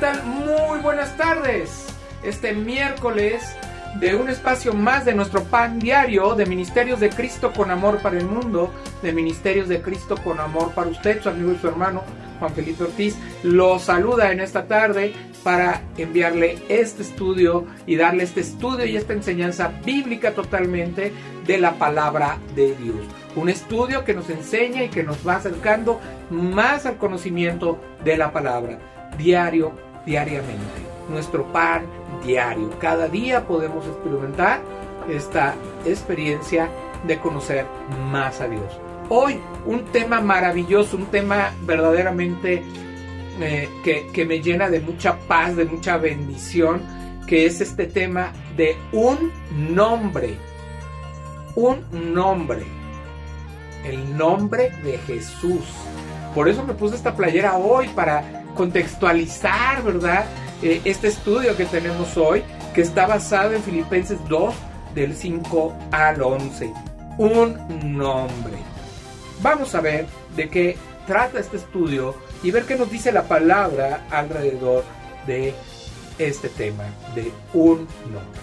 tal? Muy buenas tardes. Este miércoles de un espacio más de nuestro pan diario de Ministerios de Cristo con amor para el mundo, de Ministerios de Cristo con amor para usted, su amigo y su hermano Juan Felipe Ortiz, lo saluda en esta tarde para enviarle este estudio y darle este estudio y esta enseñanza bíblica totalmente de la palabra de Dios. Un estudio que nos enseña y que nos va acercando más al conocimiento de la palabra, diario, diariamente. Nuestro pan diario. Cada día podemos experimentar esta experiencia de conocer más a Dios. Hoy un tema maravilloso, un tema verdaderamente eh, que, que me llena de mucha paz, de mucha bendición, que es este tema de un nombre. Un nombre. El nombre de Jesús. Por eso me puse esta playera hoy para contextualizar, ¿verdad? Eh, este estudio que tenemos hoy, que está basado en Filipenses 2, del 5 al 11. Un nombre. Vamos a ver de qué trata este estudio y ver qué nos dice la palabra alrededor de este tema de un nombre.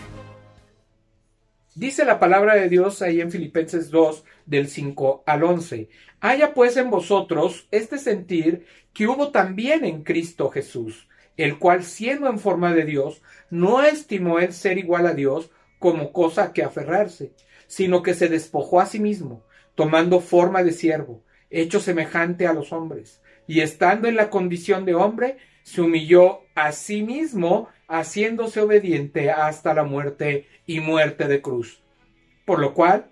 Dice la palabra de Dios ahí en Filipenses 2 del 5 al 11. Haya pues en vosotros este sentir que hubo también en Cristo Jesús, el cual siendo en forma de Dios, no estimó el ser igual a Dios como cosa que aferrarse, sino que se despojó a sí mismo, tomando forma de siervo, hecho semejante a los hombres, y estando en la condición de hombre, se humilló a sí mismo, haciéndose obediente hasta la muerte y muerte de cruz. Por lo cual,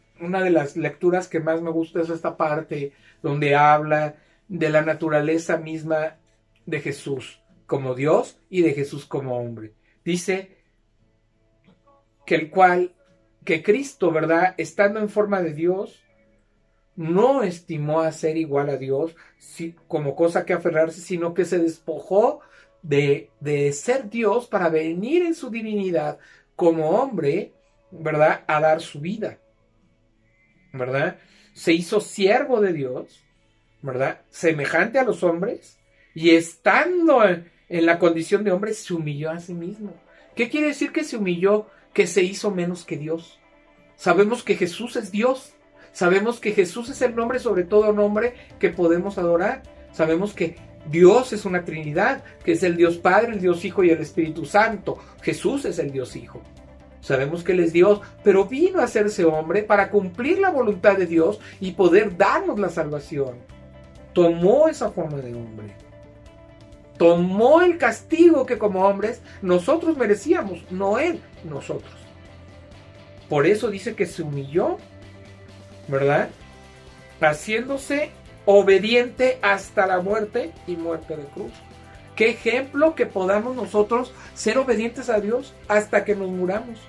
una de las lecturas que más me gusta es esta parte donde habla de la naturaleza misma de Jesús como Dios y de Jesús como hombre. Dice que el cual, que Cristo, ¿verdad? Estando en forma de Dios, no estimó a ser igual a Dios como cosa que aferrarse, sino que se despojó de, de ser Dios para venir en su divinidad como hombre, ¿verdad? A dar su vida, ¿verdad? Se hizo siervo de Dios, ¿verdad? Semejante a los hombres y estando en, la condición de hombre se humilló a sí mismo. ¿Qué quiere decir que se humilló? Que se hizo menos que Dios. Sabemos que Jesús es Dios. Sabemos que Jesús es el nombre sobre todo nombre que podemos adorar. Sabemos que Dios es una Trinidad, que es el Dios Padre, el Dios Hijo y el Espíritu Santo. Jesús es el Dios Hijo. Sabemos que Él es Dios, pero vino a hacerse hombre para cumplir la voluntad de Dios y poder darnos la salvación. Tomó esa forma de hombre. Tomó el castigo que como hombres nosotros merecíamos, no Él, nosotros. Por eso dice que se humilló, ¿verdad? Haciéndose obediente hasta la muerte y muerte de cruz. Qué ejemplo que podamos nosotros ser obedientes a Dios hasta que nos muramos.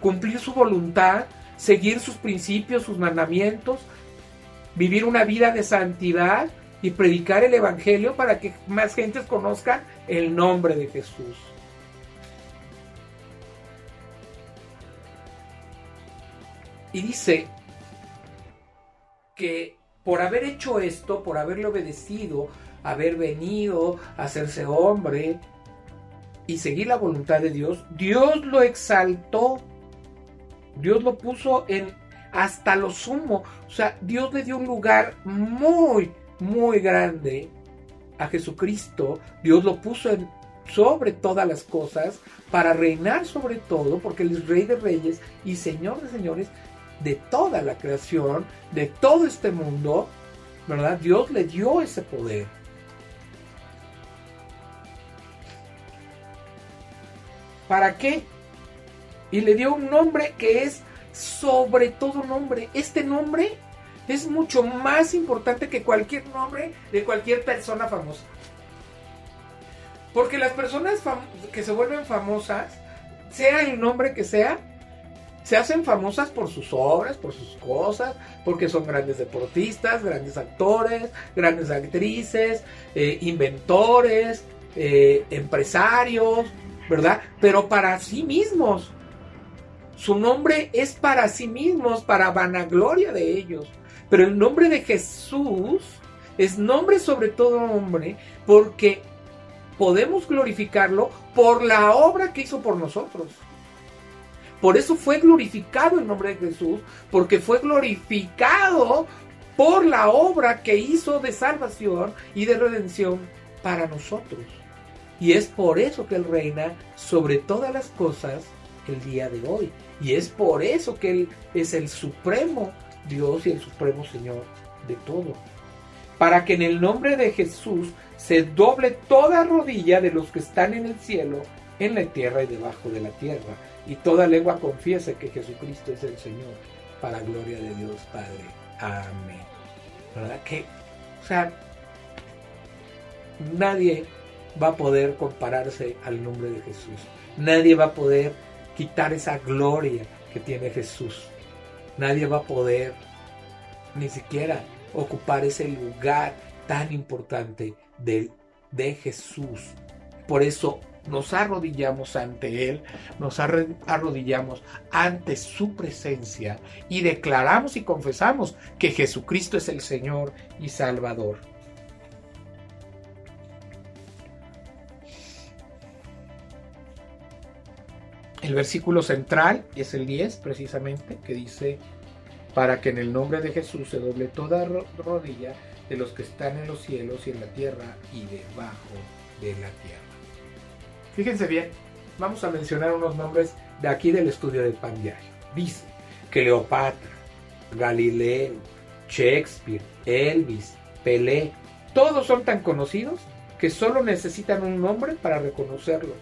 Cumplir su voluntad, seguir sus principios, sus mandamientos, vivir una vida de santidad y predicar el Evangelio para que más gentes conozcan el nombre de Jesús. Y dice que por haber hecho esto, por haberle obedecido, haber venido a hacerse hombre y seguir la voluntad de Dios, Dios lo exaltó. Dios lo puso en hasta lo sumo. O sea, Dios le dio un lugar muy, muy grande a Jesucristo. Dios lo puso sobre todas las cosas para reinar sobre todo, porque Él es Rey de Reyes y Señor de Señores de toda la creación, de todo este mundo, ¿verdad? Dios le dio ese poder. ¿Para qué? Y le dio un nombre que es sobre todo nombre. Este nombre es mucho más importante que cualquier nombre de cualquier persona famosa. Porque las personas que se vuelven famosas, sea el nombre que sea, se hacen famosas por sus obras, por sus cosas, porque son grandes deportistas, grandes actores, grandes actrices, eh, inventores, eh, empresarios, ¿verdad? Pero para sí mismos. Su nombre es para sí mismos, para vanagloria de ellos. Pero el nombre de Jesús es nombre sobre todo nombre porque podemos glorificarlo por la obra que hizo por nosotros. Por eso fue glorificado el nombre de Jesús, porque fue glorificado por la obra que hizo de salvación y de redención para nosotros. Y es por eso que Él reina sobre todas las cosas el día de hoy. Y es por eso que Él es el supremo Dios y el supremo Señor de todo. Para que en el nombre de Jesús se doble toda rodilla de los que están en el cielo, en la tierra y debajo de la tierra. Y toda lengua confiese que Jesucristo es el Señor, para gloria de Dios Padre. Amén. ¿Verdad? Que, o sea, nadie va a poder compararse al nombre de Jesús. Nadie va a poder quitar esa gloria que tiene Jesús. Nadie va a poder ni siquiera ocupar ese lugar tan importante de, de Jesús. Por eso nos arrodillamos ante Él, nos arrodillamos ante su presencia y declaramos y confesamos que Jesucristo es el Señor y Salvador. El versículo central es el 10 precisamente, que dice, para que en el nombre de Jesús se doble toda rodilla de los que están en los cielos y en la tierra y debajo de la tierra. Fíjense bien, vamos a mencionar unos nombres de aquí del estudio del pan diario. Dice Cleopatra, Galileo, Shakespeare, Elvis, Pelé, todos son tan conocidos que solo necesitan un nombre para reconocerlos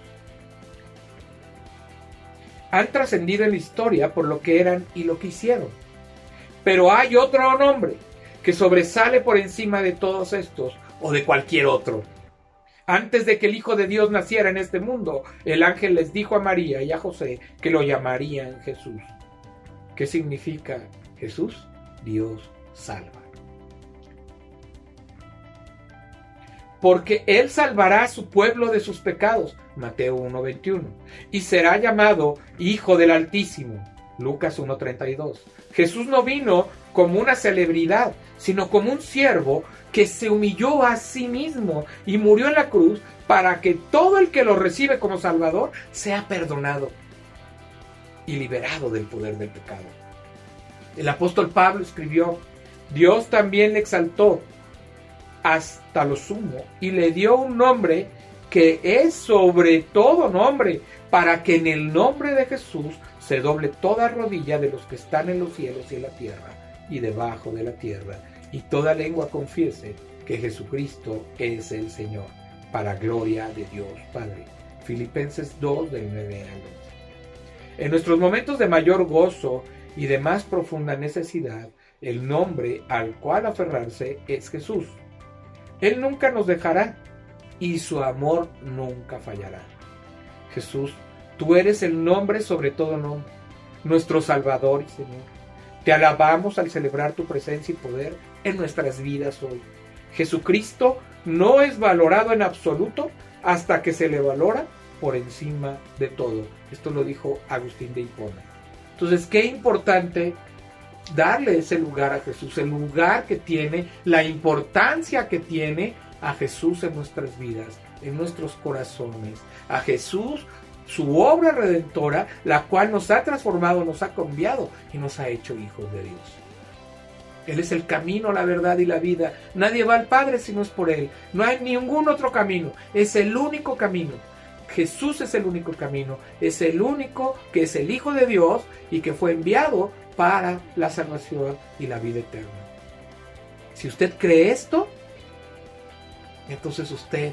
han trascendido en la historia por lo que eran y lo que hicieron. Pero hay otro nombre que sobresale por encima de todos estos o de cualquier otro. Antes de que el Hijo de Dios naciera en este mundo, el ángel les dijo a María y a José que lo llamarían Jesús. ¿Qué significa Jesús? Dios salva. Porque Él salvará a su pueblo de sus pecados. Mateo 1.21. Y será llamado Hijo del Altísimo. Lucas 1.32. Jesús no vino como una celebridad, sino como un siervo que se humilló a sí mismo y murió en la cruz para que todo el que lo recibe como Salvador sea perdonado y liberado del poder del pecado. El apóstol Pablo escribió, Dios también le exaltó hasta lo sumo y le dio un nombre que es sobre todo nombre, para que en el nombre de Jesús se doble toda rodilla de los que están en los cielos y en la tierra y debajo de la tierra, y toda lengua confiese que Jesucristo es el Señor, para gloria de Dios Padre. Filipenses 2 del 9 al 11. En nuestros momentos de mayor gozo y de más profunda necesidad, el nombre al cual aferrarse es Jesús él nunca nos dejará y su amor nunca fallará. Jesús, tú eres el nombre sobre todo nombre, nuestro Salvador y Señor. Te alabamos al celebrar tu presencia y poder en nuestras vidas hoy. Jesucristo no es valorado en absoluto hasta que se le valora por encima de todo. Esto lo dijo Agustín de Hipona. Entonces, qué importante darle ese lugar a Jesús, el lugar que tiene, la importancia que tiene a Jesús en nuestras vidas, en nuestros corazones, a Jesús, su obra redentora, la cual nos ha transformado, nos ha cambiado y nos ha hecho hijos de Dios. Él es el camino, la verdad y la vida. Nadie va al Padre si no es por Él. No hay ningún otro camino. Es el único camino. Jesús es el único camino. Es el único que es el Hijo de Dios y que fue enviado para la salvación y la vida eterna. Si usted cree esto, entonces usted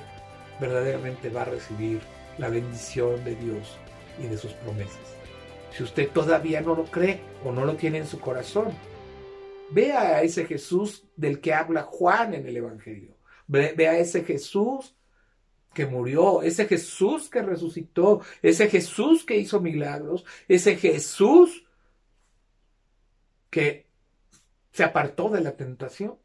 verdaderamente va a recibir la bendición de Dios y de sus promesas. Si usted todavía no lo cree o no lo tiene en su corazón, vea a ese Jesús del que habla Juan en el Evangelio. Vea a ese Jesús que murió, ese Jesús que resucitó, ese Jesús que hizo milagros, ese Jesús que se apartó de la tentación,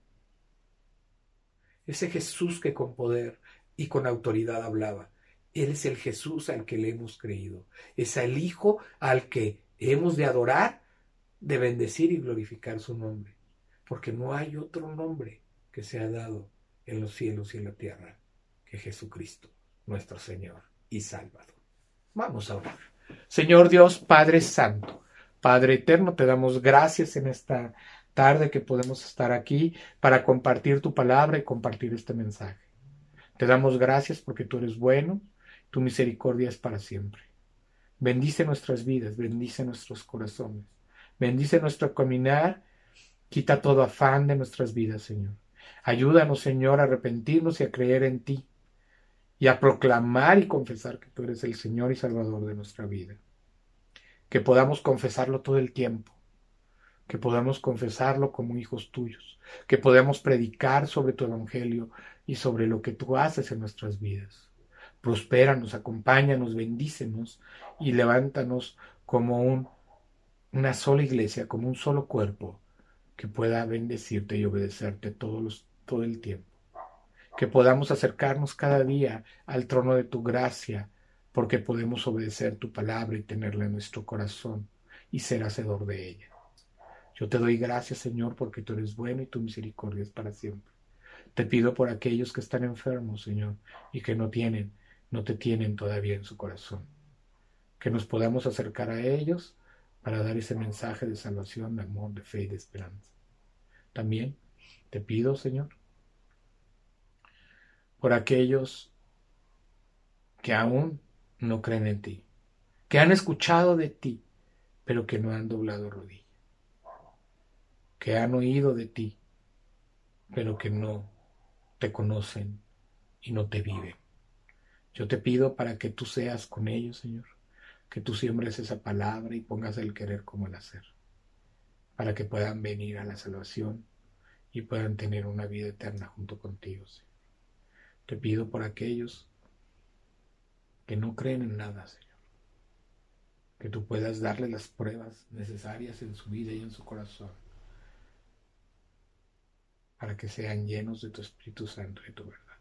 ese Jesús que con poder y con autoridad hablaba. Él es el Jesús al que le hemos creído, es el Hijo al que hemos de adorar, de bendecir y glorificar su nombre, porque no hay otro nombre que sea dado en los cielos y en la tierra que Jesucristo, nuestro Señor y Salvador. Vamos a orar. Señor Dios, Padre Santo, Padre Eterno, te damos gracias en esta tarde que podemos estar aquí para compartir tu palabra y compartir este mensaje. Te damos gracias porque tú eres bueno, tu misericordia es para siempre. Bendice nuestras vidas, bendice nuestros corazones, bendice nuestro caminar, quita todo afán de nuestras vidas, Señor. Ayúdanos, Señor, a arrepentirnos y a creer en ti y a proclamar y confesar que tú eres el Señor y Salvador de nuestra vida. Que podamos confesarlo todo el tiempo, que podamos confesarlo como hijos tuyos, que podamos predicar sobre tu Evangelio y sobre lo que tú haces en nuestras vidas. Prospéranos, acompáñanos, bendícenos y levántanos como un, una sola iglesia, como un solo cuerpo que pueda bendecirte y obedecerte todo el tiempo. Que podamos acercarnos cada día al trono de tu gracia, porque podemos obedecer tu palabra y tenerla en nuestro corazón y ser hacedor de ella. Yo te doy gracias, Señor, porque tú eres bueno y tu misericordia es para siempre. Te pido por aquellos que están enfermos, Señor, y que no tienen, no te tienen todavía en su corazón. Que nos podamos acercar a ellos para dar ese mensaje de salvación, de amor, de fe y de esperanza. También te pido, Señor, por aquellos que aún no creen en ti, que han escuchado de ti, pero que no han doblado rodillas que han oído de ti, pero que no te conocen y no te viven. Yo te pido para que tú seas con ellos, Señor, que tú siembres esa palabra y pongas el querer como el hacer, para que puedan venir a la salvación y puedan tener una vida eterna junto contigo, Señor. Te pido por aquellos que no creen en nada, Señor, que tú puedas darle las pruebas necesarias en su vida y en su corazón para que sean llenos de tu Espíritu Santo y tu verdad,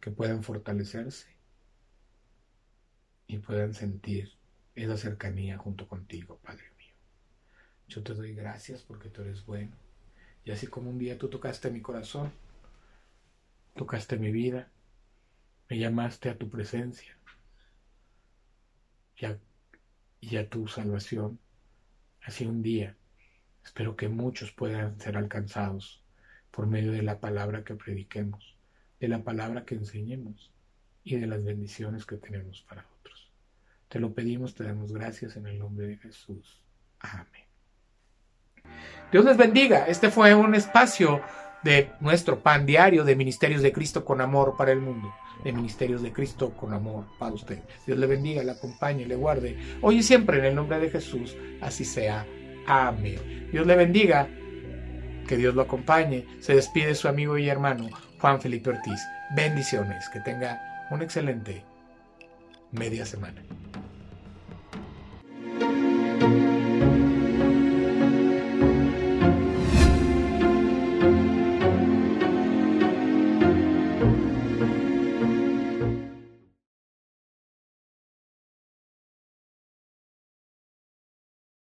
que puedan fortalecerse y puedan sentir esa cercanía junto contigo, Padre mío. Yo te doy gracias porque tú eres bueno. Y así como un día tú tocaste mi corazón, tocaste mi vida, me llamaste a tu presencia y a, tu salvación, así un día espero que muchos puedan ser alcanzados por medio de la palabra que prediquemos, de la palabra que enseñemos y de las bendiciones que tenemos para otros. Te lo pedimos, te damos gracias en el nombre de Jesús. Amén. Dios les bendiga. Este fue un espacio de nuestro pan diario de Ministerios de Cristo con amor para el mundo. De Ministerios de Cristo con amor para usted. Dios le bendiga, le acompañe, le guarde. Hoy y siempre en el nombre de Jesús. Así sea. Amén. Dios le bendiga que Dios lo acompañe. Se despide su amigo y hermano Juan Felipe Ortiz. Bendiciones, que tenga una excelente media semana.